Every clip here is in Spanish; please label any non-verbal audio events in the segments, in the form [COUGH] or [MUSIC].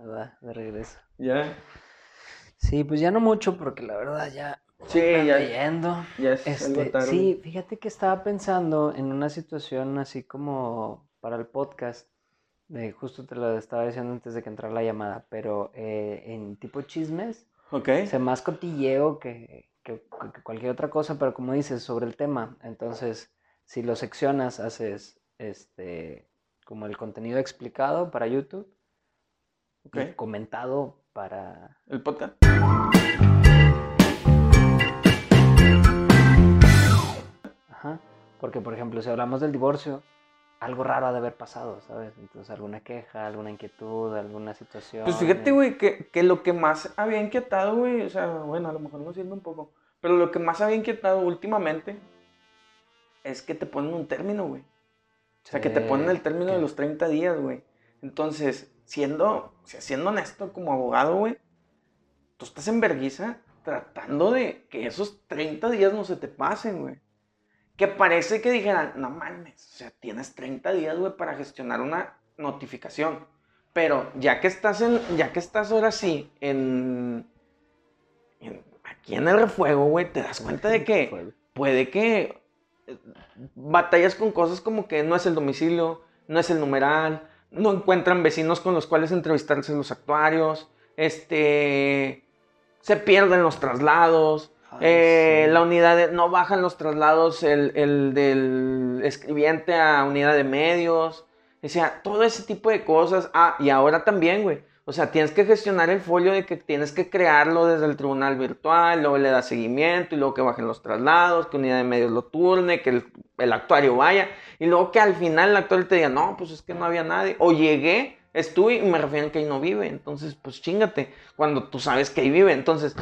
Va, de regreso. ¿Ya? Sí, pues ya no mucho, porque la verdad ya Sí, ya, yendo. ya es algo Este, tarde. sí, fíjate que estaba pensando en una situación así como para el podcast. de- justo te lo estaba diciendo antes de que entrara la llamada, pero eh, en tipo chismes, Ok. o sea, más cotilleo que, que- que cualquier otra cosa, pero como dices, sobre el tema. Entonces, si lo seccionas, haces este como el contenido explicado para YouTube y Ok. comentado para El podcast. Ajá. Porque, por ejemplo, si hablamos del divorcio, algo raro ha de haber pasado, ¿sabes? Entonces, alguna queja, alguna inquietud, alguna situación. Pues fíjate, eh, güey, que, que lo que más había inquietado, güey, o sea, bueno, a lo mejor no siendo un poco, pero lo que más había inquietado últimamente es que te ponen un término, güey. O sea, que te ponen el término de los 30 días, güey. Entonces, siendo, o sea, siendo honesto como abogado, güey, tú estás en vergüenza tratando de que esos 30 días no se te pasen, güey. Que parece que dijeran, no mames, o sea, tienes 30 días, güey, para gestionar una notificación. Pero ya que estás en, ya que estás ahora sí en, en- aquí en el refuego, güey, te das cuenta de que puede que eh, batallas con cosas como que no es el domicilio, no es el numeral, no encuentran vecinos con los cuales entrevistarse en los actuarios, este, se pierden los traslados, Ay, eh, sí. la unidad de, no bajan los traslados el, el del escribiente a unidad de medios, o sea, todo ese tipo de cosas. Ah, y ahora también, güey. O sea, tienes que gestionar el folio de que tienes que crearlo desde el tribunal virtual, luego le das seguimiento y luego que bajen los traslados, que unidad de medios lo turne, que el, el actuario vaya y luego que al final el actuario te diga, no, pues es que no había nadie. O llegué, estuve y me refieren que ahí no vive. Entonces, pues chingate, cuando tú sabes que ahí vive. Entonces,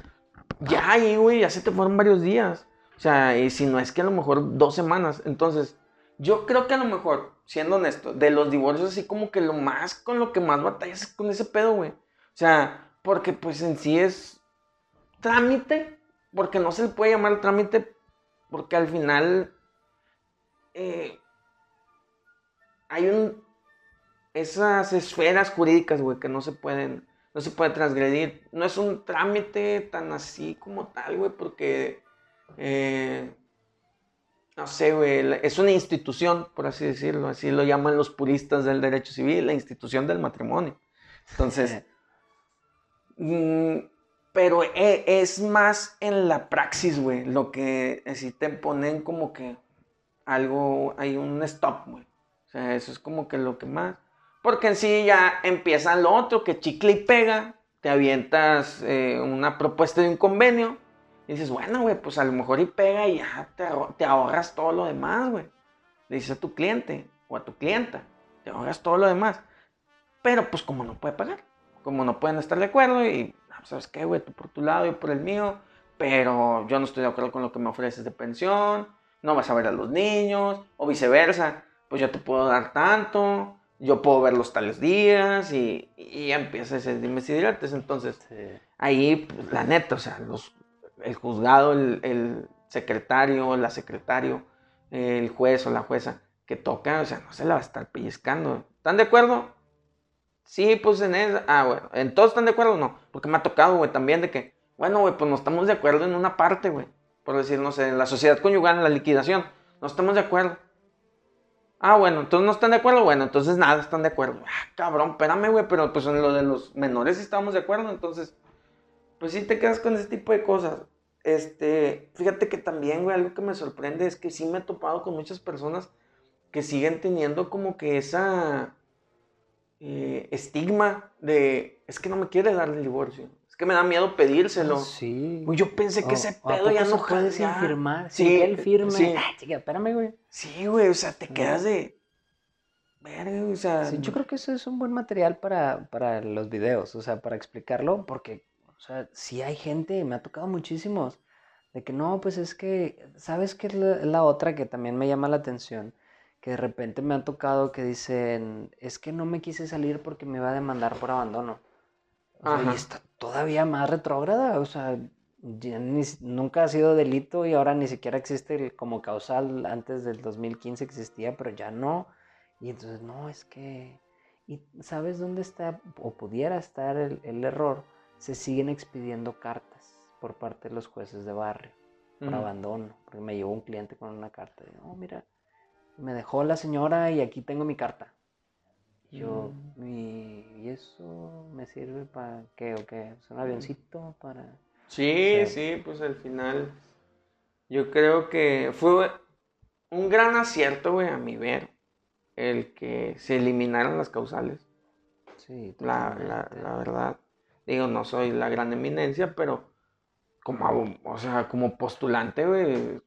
ya ahí, güey, ya se te fueron varios días. O sea, y si no es que a lo mejor dos semanas. Entonces, yo creo que a lo mejor, siendo honesto, de los divorcios, así como que lo más, con lo que más batallas es con ese pedo, güey. O sea, porque pues en sí es trámite, porque no se le puede llamar trámite, porque al final eh, hay un esas esferas jurídicas, güey, que no se pueden, no se puede transgredir. No es un trámite tan así como tal, güey, porque, eh, no sé, güey, es una institución, por así decirlo, así lo llaman los puristas del derecho civil, la institución del matrimonio. Entonces, [LAUGHS] mm, pero e- es más en la praxis, güey, lo que si te ponen como que algo, hay un stop, güey. O sea, eso es como que lo que más. Porque en sí ya empieza lo otro, que chicle y pega, te avientas eh, una propuesta de un convenio y dices, bueno, güey, pues a lo mejor y pega y ya te, ahor- te ahorras todo lo demás, güey. Le dices a tu cliente o a tu clienta, te ahorras todo lo demás. Pero pues como no puede pagar, como no pueden estar de acuerdo y, ah, pues, ¿sabes qué, güey? Tú por tu lado, yo por el mío, pero yo no estoy de acuerdo con lo que me ofreces de pensión, no vas a ver a los niños, o viceversa, pues yo te puedo dar tanto, yo puedo verlos tales días y, y ya empieza ese dimes y diretes. Entonces, Sí. ahí, pues, la neta, o sea, los, el juzgado, el, secretario, la secretario, el juez o la jueza que toca, o sea, no se la va a estar pellizcando. ¿Están de acuerdo? Sí, pues en eso. Ah, bueno, ¿en todos están de acuerdo? No, porque me ha tocado, güey, también de que, bueno, güey, pues no estamos de acuerdo en una parte, güey. Por decir, no sé, en la sociedad conyugal, en la liquidación, no estamos de acuerdo. Ah, bueno, entonces no están de acuerdo. Bueno, entonces nada, están de acuerdo. Ah, cabrón, espérame, güey, pero pues en lo de los menores sí estamos de acuerdo. Entonces, pues sí te quedas con ese tipo de cosas. Este, fíjate que también, güey, algo que me sorprende es que sí me he topado con muchas personas que siguen teniendo como que esa eh, estigma de, es que no me quiere dar el divorcio. Es que me da miedo pedírselo. Sí. Güey, Yo pensé que O- ese ¿o a pedo ya no puede firmar, Sí, que él firme. sí. Ah, chica, espérame, güey. Sí, güey, o sea, te quedas de. Verga, o sea. Sí, yo creo que eso es un buen material para, para los videos, o sea, para explicarlo, porque, o sea, sí hay gente, me ha tocado muchísimos, de que no, pues es que, ¿sabes qué es la, la otra que también me llama la atención? Que de repente me ha tocado que dicen, es que no me quise salir porque me iba a demandar por abandono. O sea, y está todavía más retrógrada, o sea, ya ni si- nunca ha sido delito y ahora ni siquiera existe el- como causal, antes del 2015 existía, pero ya no. Y entonces, no, es que... ¿Y sabes dónde está o pudiera estar el, error? Se siguen expidiendo cartas por parte de los jueces de barrio por abandono. Porque me llevó un cliente con una carta. Y, oh, mira, me dejó la señora y aquí tengo mi carta. Yo, mm. ¿y, eso me sirve para qué o qué? ¿Es un avioncito para...? Sí, sí, pues al final yo creo que fue un gran acierto, güey, a mi ver, el que se eliminaran las causales. Sí, la, la, la, verdad. Digo, no soy la gran eminencia, pero como, o sea, como postulante, güey,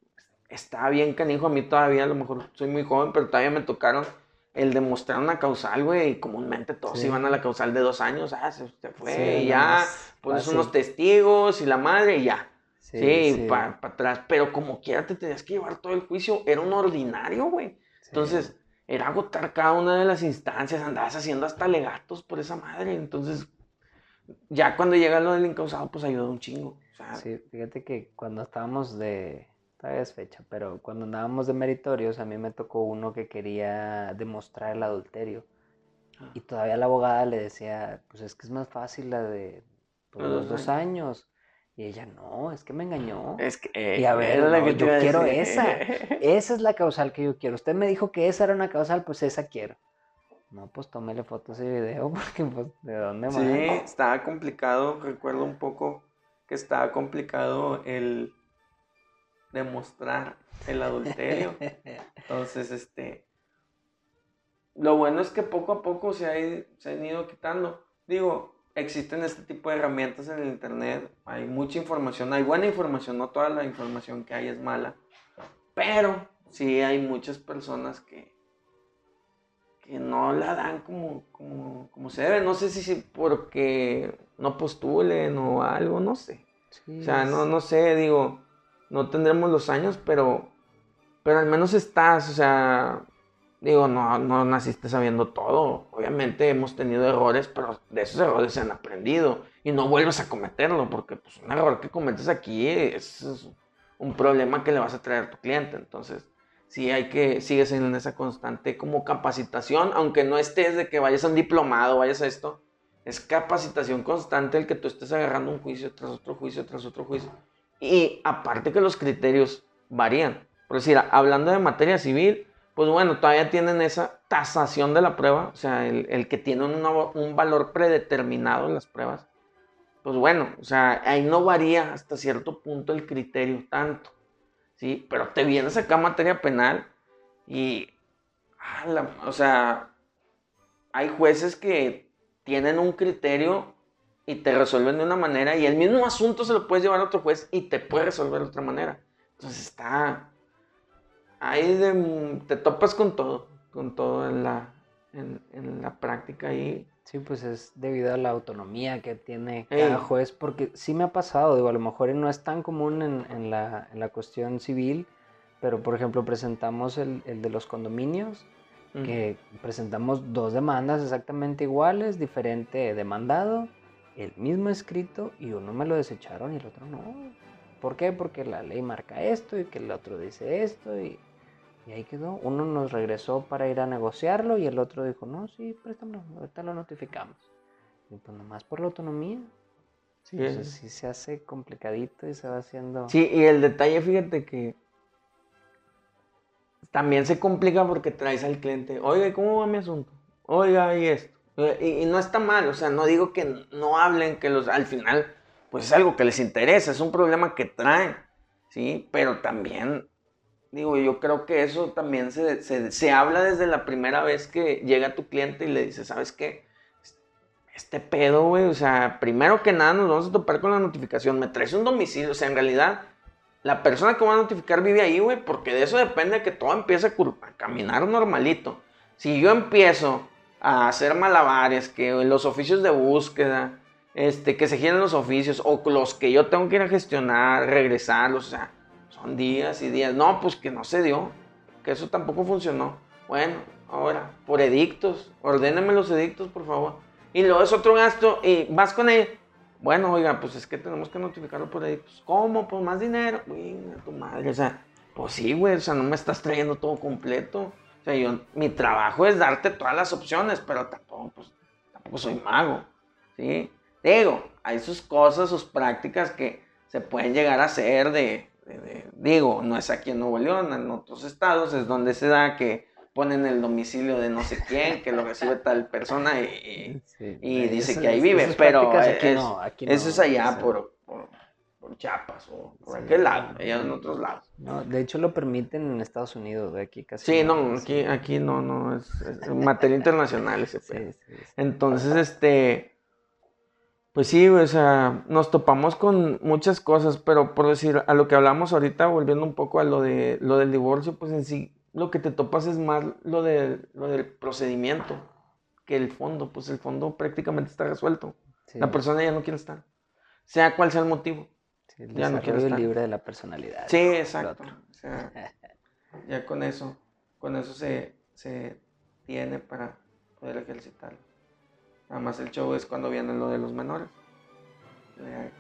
está bien canijo. A mí todavía, a lo mejor soy muy joven, pero todavía me tocaron el demostrar una causal, güey, y comúnmente todos iban a la causal de dos años, ah, se, fue, y ya, pones unos testigos y la madre, y ya. Sí, para atrás, pero como quiera te tenías que llevar todo el juicio, era un ordinario, güey. Entonces, era agotar cada una de las instancias, andabas haciendo hasta legatos por esa madre, entonces, ya cuando llega lo del incausado, pues ayudó un chingo. Sí, fíjate que cuando estábamos de, todavía es fecha, pero cuando andábamos de meritorios, a mí me tocó uno que quería demostrar el adulterio. Ah. Y todavía la abogada le decía, pues es que es más fácil la de pues, los dos años. Y ella, no, es que me engañó. Es que, y a ver, yo quiero esa. [LAUGHS] Esa es la causal que yo quiero. Usted me dijo que esa era una causal, pues esa quiero. No, pues tómele fotos y video, [LAUGHS] porque pues, ¿de dónde más? Sí, estaba complicado, recuerdo un poco que estaba complicado el demostrar el adulterio. [LAUGHS] Entonces, este, lo bueno es que poco a poco se, ha, se han ido quitando. Digo, existen este tipo de herramientas en el Internet, hay mucha información, hay buena información, no toda la información que hay es mala, pero sí hay muchas personas que, que no la dan como, como, se debe. No sé si, porque no postulen o algo, no sé. o sea, no, no sé, digo, no tendremos los años, pero, pero al menos estás, o sea, digo, no, no naciste sabiendo todo. Obviamente hemos tenido errores, pero de esos errores se han aprendido y no vuelves a cometerlo, porque pues, un error que cometes aquí es, un problema que le vas a traer a tu cliente. Entonces, sí hay que, sigues en esa constante como capacitación, aunque no estés de que vayas a un diplomado, vayas a esto, es capacitación constante el que tú estés agarrando un juicio tras otro juicio, tras otro juicio. Y aparte que los criterios varían. Por decir, hablando de materia civil, pues bueno, todavía tienen esa tasación de la prueba, o sea, el, que tiene un valor predeterminado en las pruebas. Pues bueno, o sea, ahí no varía hasta cierto punto el criterio tanto, ¿sí? Pero te vienes acá a materia penal y, o sea, hay jueces que tienen un criterio y te resuelven de una manera y el mismo asunto se lo puedes llevar a otro juez y te puede resolver de otra manera. Entonces está ahí te topas con todo, con todo en la, en, la práctica ahí. Sí, pues es debido a la autonomía que tiene cada juez, porque sí me ha pasado, digo, a lo mejor no es tan común en, la, en la, cuestión civil, pero por ejemplo presentamos el, el de los condominios, que presentamos dos demandas exactamente iguales, diferente demandado, el mismo escrito y uno me lo desecharon y el otro no. ¿Por qué? Porque la ley marca esto y que el otro dice esto y, ahí quedó. Uno nos regresó para ir a negociarlo y el otro dijo, no, sí, préstamelo, ahorita lo notificamos. Y pues nomás por la autonomía. Sí, Entonces sí se hace complicadito y se va haciendo... Sí, y el detalle, fíjate que también se complica porque traes al cliente, oiga, ¿cómo va mi asunto? Oiga, y esto. Y, no está mal, o sea, no digo que no hablen, que los al final, pues es algo que les interesa, es un problema que traen, ¿sí? Pero también, digo, yo creo que eso también se, se, habla desde la primera vez que llega tu cliente y le dice, ¿sabes qué? Este pedo, güey, o sea, primero que nada nos vamos a topar con la notificación, me traes un domicilio, o sea, en realidad, la persona que va a notificar vive ahí, güey, porque de eso depende que todo empiece a caminar normalito. Si yo empiezo a hacer malabares, que los oficios de búsqueda, este, que se giren los oficios, o los que yo tengo que ir a gestionar, regresarlos, o sea, son días y días. No, pues que no se dio, que eso tampoco funcionó. Bueno, ahora, por edictos, ordéname los edictos, por favor. Y luego es otro gasto, y vas con él. Bueno, oiga, pues es que tenemos que notificarlo por edictos. ¿Cómo? Pues más dinero. Venga, tu madre, o sea, pues sí, güey, o sea, no me estás trayendo todo completo. O sea, yo, mi trabajo es darte todas las opciones, pero tampoco, pues, tampoco soy mago, ¿sí? Digo, hay sus cosas, sus prácticas que se pueden llegar a hacer de, digo, no es aquí en Nuevo León, en otros estados es donde se da que ponen el domicilio de no sé quién, que lo recibe tal persona y, dice que ahí vive, pero eso es allá por, por, Chiapas o por aquel lado, allá en otros lados. No, de hecho lo permiten en Estados Unidos, de aquí casi. Sí, no, aquí, aquí no, no, es, materia internacional ese [LAUGHS] Entonces, este, pues sí, o sea, nos topamos con muchas cosas, pero por decir, a lo que hablamos ahorita, volviendo un poco a lo de lo del divorcio, pues en sí lo que te topas es más lo, de, lo del procedimiento que el fondo. Pues el fondo prácticamente está resuelto. La persona ya no quiere estar. Sea cual sea el motivo. el ya no quiere estar. libre de la personalidad. Sí, exacto. O sea, ya con eso, con eso se, se tiene para poder ejercitarlo. Nada más el show es cuando viene lo de los menores.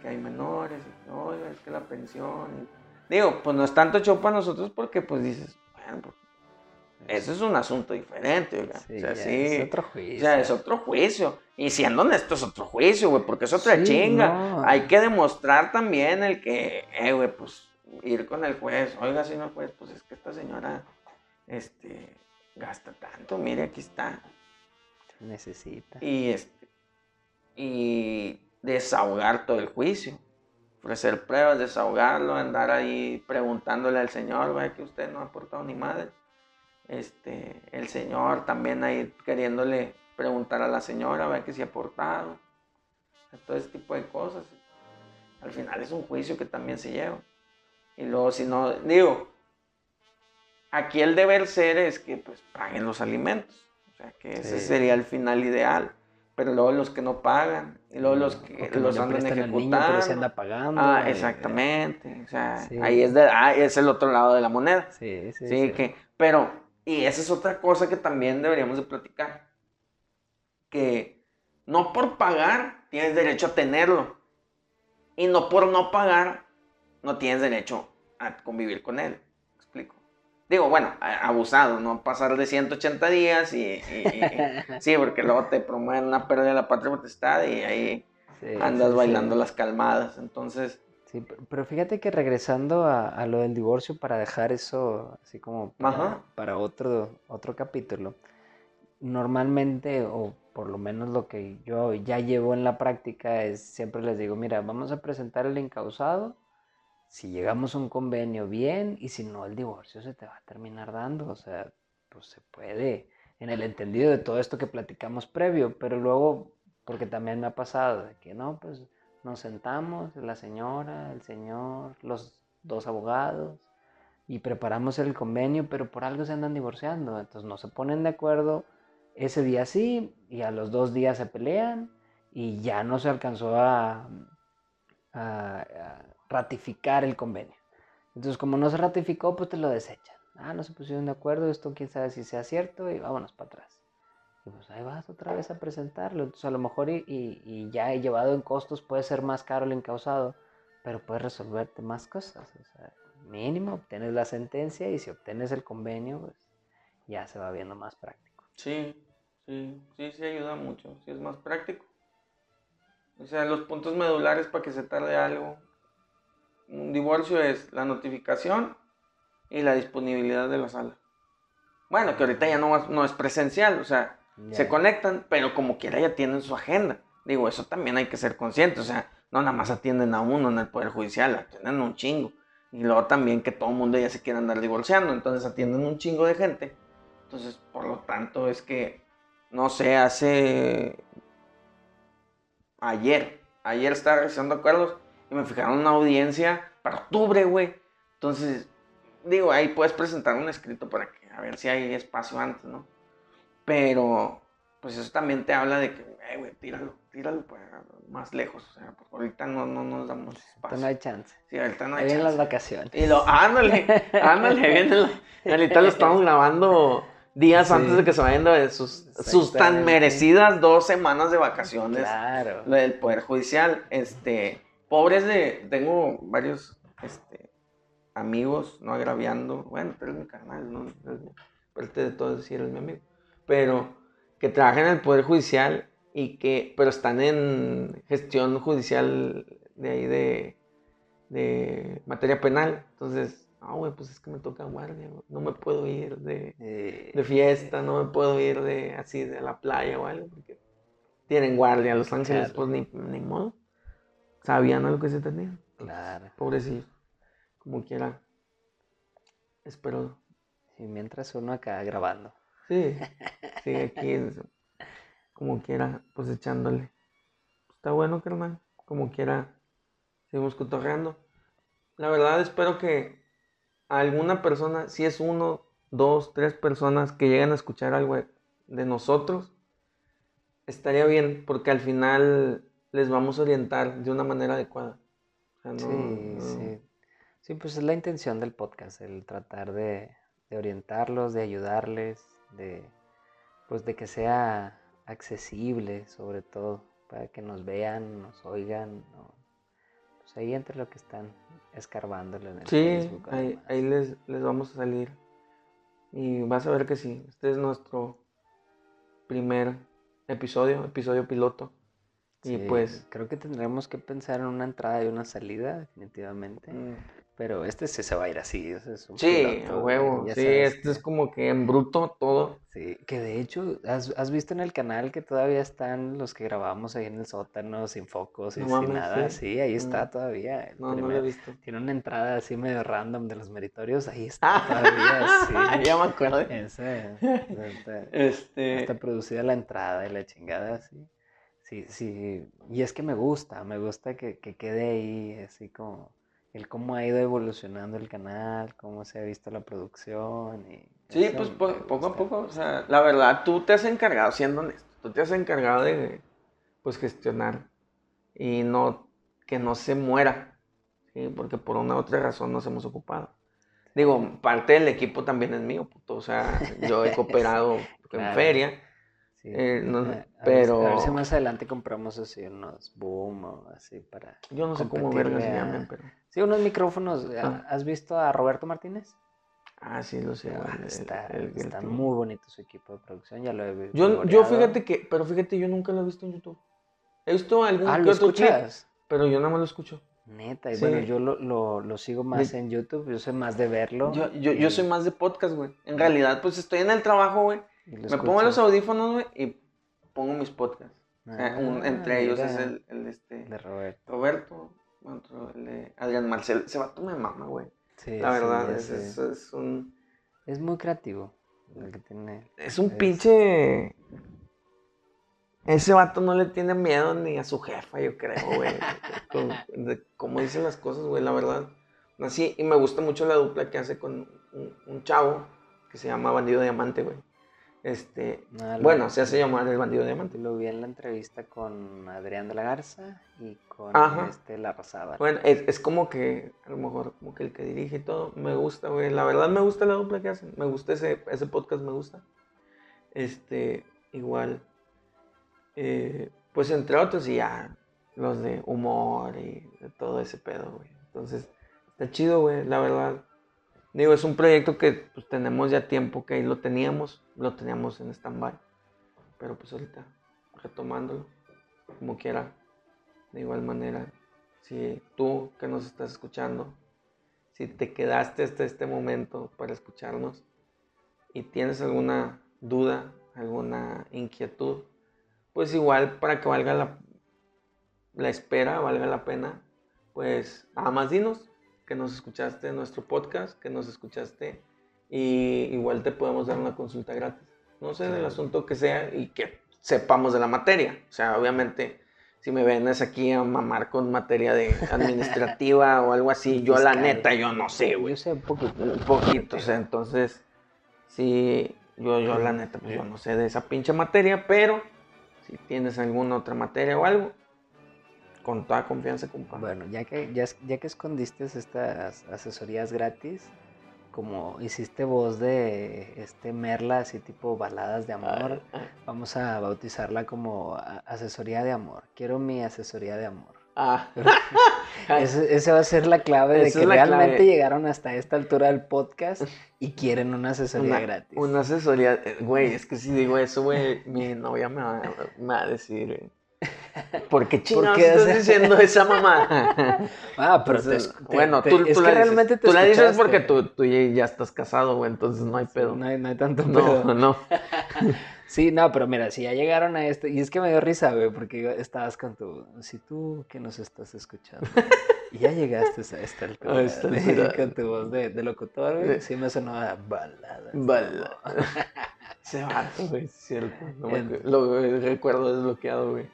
Que hay menores, y, oiga, es que la pensión. Digo, pues no es tanto show para nosotros porque pues dices, bueno, pues eso es un asunto diferente, oiga. Sí, o sea, sí. Es otro juicio. O sea, es otro juicio. Y siendo honesto, es otro juicio, güey, porque es otra chinga. Hay que demostrar también el que, eh, güey, pues ir con el juez. Oiga, señor juez, pues es que esta señora, este, gasta tanto, mire, aquí está. Necesita. Y, desahogar todo el juicio. Ofrecer pruebas, desahogarlo, andar ahí preguntándole al señor, güey, que usted no ha aportado ni madre este, el señor también ahí queriéndole preguntar a la señora, a ver que si ha portado, todo ese tipo de cosas. Al final es un juicio que también se lleva. Y luego si no, digo, aquí el deber ser es que pues paguen los alimentos. O sea, que ese sería el final ideal. Pero luego los que no pagan, y luego los que los andan ejecutando. se anda pagando. Ah, exactamente. O sea, ahí es, de, ah, es el otro lado de la moneda. Sí, sí. Sí, que, pero y esa es otra cosa que también deberíamos de platicar. Que no por pagar tienes derecho a tenerlo. Y no por no pagar no tienes derecho a convivir con él. Digo, bueno, abusado, no pasar de 180 días y, [LAUGHS] sí, porque luego te promueven una pérdida de la patria potestad y ahí andas bailando las calmadas. Entonces, pero fíjate que regresando a, lo del divorcio, para dejar eso así como para, otro, otro capítulo, normalmente, o por lo menos lo que yo ya llevo en la práctica, es siempre les digo, mira, vamos a presentar el encausado, si llegamos a un convenio, bien, y si no, el divorcio se te va a terminar dando, o sea, pues se puede, en el entendido de todo esto que platicamos previo, pero luego, porque también me ha pasado, de que no, pues nos sentamos, la señora, el señor, los dos abogados, y preparamos el convenio, pero por algo se andan divorciando. Entonces no se ponen de acuerdo. Ese día sí, y a los dos días se pelean, y ya no se alcanzó a, ratificar el convenio. Entonces, como no se ratificó, pues te lo desechan. Ah, no se pusieron de acuerdo, esto quién sabe si sea cierto, y vámonos para atrás. Y pues ahí vas otra vez a presentarlo. Entonces a lo mejor y, y, ya he llevado en costos puede ser más caro el encausado, pero puedes resolverte más cosas. O sea, mínimo obtienes la sentencia y si obtienes el convenio, pues ya se va viendo más práctico. Sí, sí, sí, sí ayuda mucho, sí es más práctico. O sea, los puntos medulares para que se tarde algo. Un divorcio es la notificación y la disponibilidad de la sala. Bueno, que ahorita ya no, no es presencial, o sea, se conectan, pero como quiera ya tienen su agenda. Digo, eso también hay que ser consciente. O sea, no nada más atienden a uno en el Poder Judicial, atienden un chingo. Y luego también que todo el mundo ya se quiere andar divorciando, entonces atienden un chingo de gente. Entonces, por lo tanto, es que, no sé, hace... Ayer, ayer estaba revisando acuerdos y me fijaron una audiencia para octubre, güey. Entonces, digo, ahí puedes presentar un escrito para que, a ver si hay espacio antes, ¿no? Pero, pues eso también te habla de que, eh, güey, tíralo, tíralo pues, más lejos. O sea, pues ahorita no, no nos damos espacio. no hay chance. Sí, ahorita no hay Ahí chance. las vacaciones. Y lo, ándale, ándale, viene. Ahorita lo estamos grabando días antes de que se vayan de sus, sus tan merecidas dos semanas de vacaciones. Claro. Del Poder Judicial. Este, pobres de, tengo varios, este, amigos, no agraviando. Bueno, pero es mi carnal, ¿no? parte de todo si eres mi amigo. Pero que trabajan en el Poder Judicial y que, pero están en gestión judicial de ahí de, de materia penal. Entonces, ah, güey, pues es que me toca guardia, no me puedo ir de, Eh, de fiesta, no me puedo ir de así de la playa o algo, porque tienen guardia Los Ángeles, Claro. pues ni, ni modo. Sabían lo que se tenía. Claro. Pobrecillo. Como quiera. Espero. Y mientras uno acá grabando. Sí. Sí, aquí. es- Como quiera, pues echándole. Está bueno, carnal. Como quiera. Seguimos cotorreando. La verdad, espero que a alguna persona, si es uno, dos, tres personas que lleguen a escuchar algo de nosotros, estaría bien, porque al final les vamos a orientar de una manera adecuada. O sea, no- Sí, no- sí. Sí, pues es la intención del podcast, el tratar de, de orientarlos, de ayudarles, de pues de que sea accesible, sobre todo, para que nos vean, nos oigan, ¿no? Pues ahí entre lo que están escarbándolo en el Sí, Facebook. ahí, ahí les, les vamos a salir. Y vas a ver que sí. Este es nuestro primer episodio, episodio piloto. Y Sí, pues. creo que tendremos que pensar en una entrada y una salida, definitivamente. Pero este sí se va a ir así, es un Sí, piloto, huevo. Sí, sabes este es como que en bruto todo. Sí, que de hecho, ¿has, has visto en el canal que todavía están los que grabamos ahí en el sótano, sin focos y No sin mames, nada? sí. Sí, ahí está Mm. todavía. el No, no lo he primer- visto. Tiene una entrada así medio random de los meritorios, ahí está todavía, [LAUGHS] sí. ya me acuerdo. Ese, está, [LAUGHS] Este. está producida la entrada y la chingada, sí. Sí, sí. Y es que me gusta, me gusta que, que quede ahí así como el cómo ha ido evolucionando el canal, cómo se ha visto la producción y Sí, pues po- poco a poco, o sea, la verdad, tú te has encargado, siendo honesto, tú te has encargado de, pues, gestionar y no, que no se muera, ¿sí? Porque por una u otra razón nos hemos ocupado. Digo, parte del equipo también es mío, puto, o sea, yo he [LAUGHS] cooperado en Claro. feria, Sí, Eh, no, a ver pero- A ver si más adelante compramos así unos boom o así para... yo no sé cómo verga se pero, Sí, unos micrófonos. Ah. ¿Has visto a Roberto Martínez? ah, sí, lo sé. Ah, el- está, el- el está muy bonito su equipo de producción, ya lo he vi- Yo, yo fíjate que, pero fíjate, yo nunca lo he visto en YouTube. He visto algún Ah, que ¿lo clip, escuchas? pero yo nada más lo escucho. Neta, y Sí. bueno, yo lo, lo, lo sigo más De- en YouTube, yo soy más de verlo. Yo, yo, soy más de podcast, güey. En realidad, pues estoy en el trabajo, güey. Me pongo los audífonos, y pongo mis podcasts. Eh, un- Ah, entre ellos es el, el este, de Roberto. Roberto, otro, el de Adrián Marcel. Ese vato me mama, güey. Sí, La sí, verdad, ya es, sé. es, es un, Es muy creativo el que tiene. es un Es- pinche... Ese vato no le tiene miedo ni a su jefa, yo creo, güey. [LAUGHS] De cómo dicen las cosas, güey, la verdad. Así, y me gusta mucho la dupla que hace con un, un chavo que se llama Bandido Diamante, güey. Este, Ah, bueno, se hace llamar el Bandido Diamante. Lo vi en la entrevista con Adrián de la Garza y con Ajá. este Larrazábal. Bueno, es, es como que, a lo mejor, como que el que dirige y todo, me gusta, güey. La verdad me gusta la dupla que hacen. Me gusta ese, ese podcast, me gusta. Este, igual. eh, pues entre otros, y ya, los de humor y de todo ese pedo, güey. Entonces, está chido, güey, la verdad. Digo, es un proyecto que pues, tenemos ya tiempo que ahí lo teníamos, lo teníamos en stand-by. Pero pues ahorita, retomándolo, como quiera, de igual manera, si tú que nos estás escuchando, si te quedaste hasta este momento para escucharnos y tienes alguna duda, alguna inquietud, pues igual para que valga la, la espera, valga la pena, pues nada más dinos que nos escuchaste en nuestro podcast, que nos escuchaste y igual te podemos dar una consulta gratis. No sé del asunto que sea y que sepamos de la materia. O sea, obviamente, si me vienes aquí a mamar con materia de [LAUGHS] administrativa o algo así, yo la neta, yo no sé, güey. Yo sé un poquito. Un poquito, o sea, entonces, sí, yo, yo la neta, pues yo no sé de esa pinche materia, pero si tienes alguna otra materia o algo, con toda confianza, compa. Bueno, ya que, ya, que escondiste estas asesorías gratis, como hiciste voz de este Merla, así tipo baladas de amor, Ah, ah. vamos a bautizarla como asesoría de amor. Quiero mi asesoría de amor. Ah. [LAUGHS] [LAUGHS] Ese va a ser la clave de Esa que realmente clave. llegaron hasta esta altura del podcast [LAUGHS] y quieren una asesoría Una, gratis. una asesoría, eh, güey, es que si digo eso, güey, mi novia me va, me va a decir, güey, ¿por qué chingados qué estás [LAUGHS] diciendo esa mamá? [LAUGHS] Ah, pero te, Entonces, te- bueno, te- tú, es tú que la realmente dices, te tú la dices escuchaste. porque tú, tú ya estás casado, güey, entonces no hay pedo. No hay, no hay tanto No, pedo. [LAUGHS] no. Sí, no, pero mira, si ya llegaron a esto, y es que me dio risa, güey, porque estabas con tu, si tú que nos estás escuchando, y ya llegaste a esta altura, esta altura. con tu voz de, de locutor, güey, Sí. me sonó a balada. Bala. Se va, güey, es cierto. No me lo eh, recuerdo desbloqueado, güey.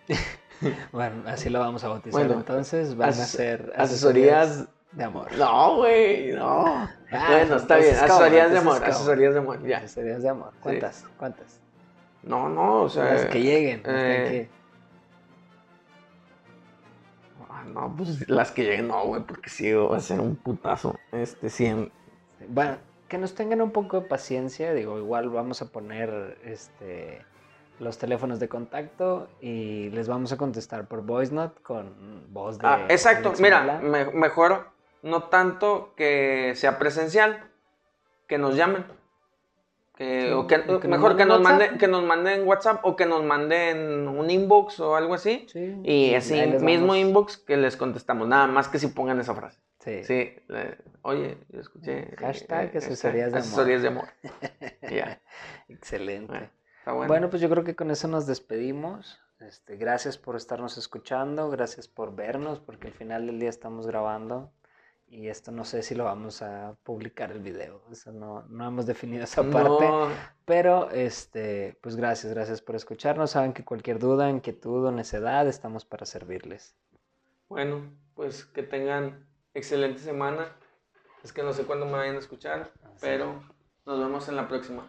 [LAUGHS] Bueno, así lo vamos a bautizar, Bueno, entonces van a ser asesorías. de amor. No, güey, no. Ah, bueno, está bien, asesorías de amor, asesorías de amor, ya. Asesorías de amor, ¿cuántas? ¿Cuántas? No, no, o sea. Las que lleguen, eh, que- ah, No, pues las que lleguen, no, güey, porque sí va a ser un putazo. Este, 100. Bueno, que nos tengan un poco de paciencia, digo, igual vamos a poner este los teléfonos de contacto y les vamos a contestar por voice note con voz de Ah, exacto, Alex mira, me- mejor no tanto que sea presencial, que nos llamen. Que- Sí, o que, o que nos mejor que nos, manden, que nos manden WhatsApp o que nos manden un inbox o algo así. Sí, Y sí, así, mismo vamos. inbox que les contestamos. Nada más que si pongan esa frase. Sí. Sí, le- oye, yo escuché. eh, Hashtag asesorías de amor. asesorías de amor. [LAUGHS] ya, Excelente. bueno, está bueno. Bueno, pues yo creo que con eso nos despedimos. Este, gracias por estarnos escuchando, gracias por vernos, porque al final del día estamos grabando y esto no sé si lo vamos a publicar el video, eso no, no hemos definido esa parte, No, pero este, pues gracias, gracias por escucharnos. Saben que cualquier duda, inquietud o necedad estamos para servirles. bueno, pues que tengan excelente semana. Es que no sé cuándo me vayan a escuchar, Así. pero nos vemos en la próxima.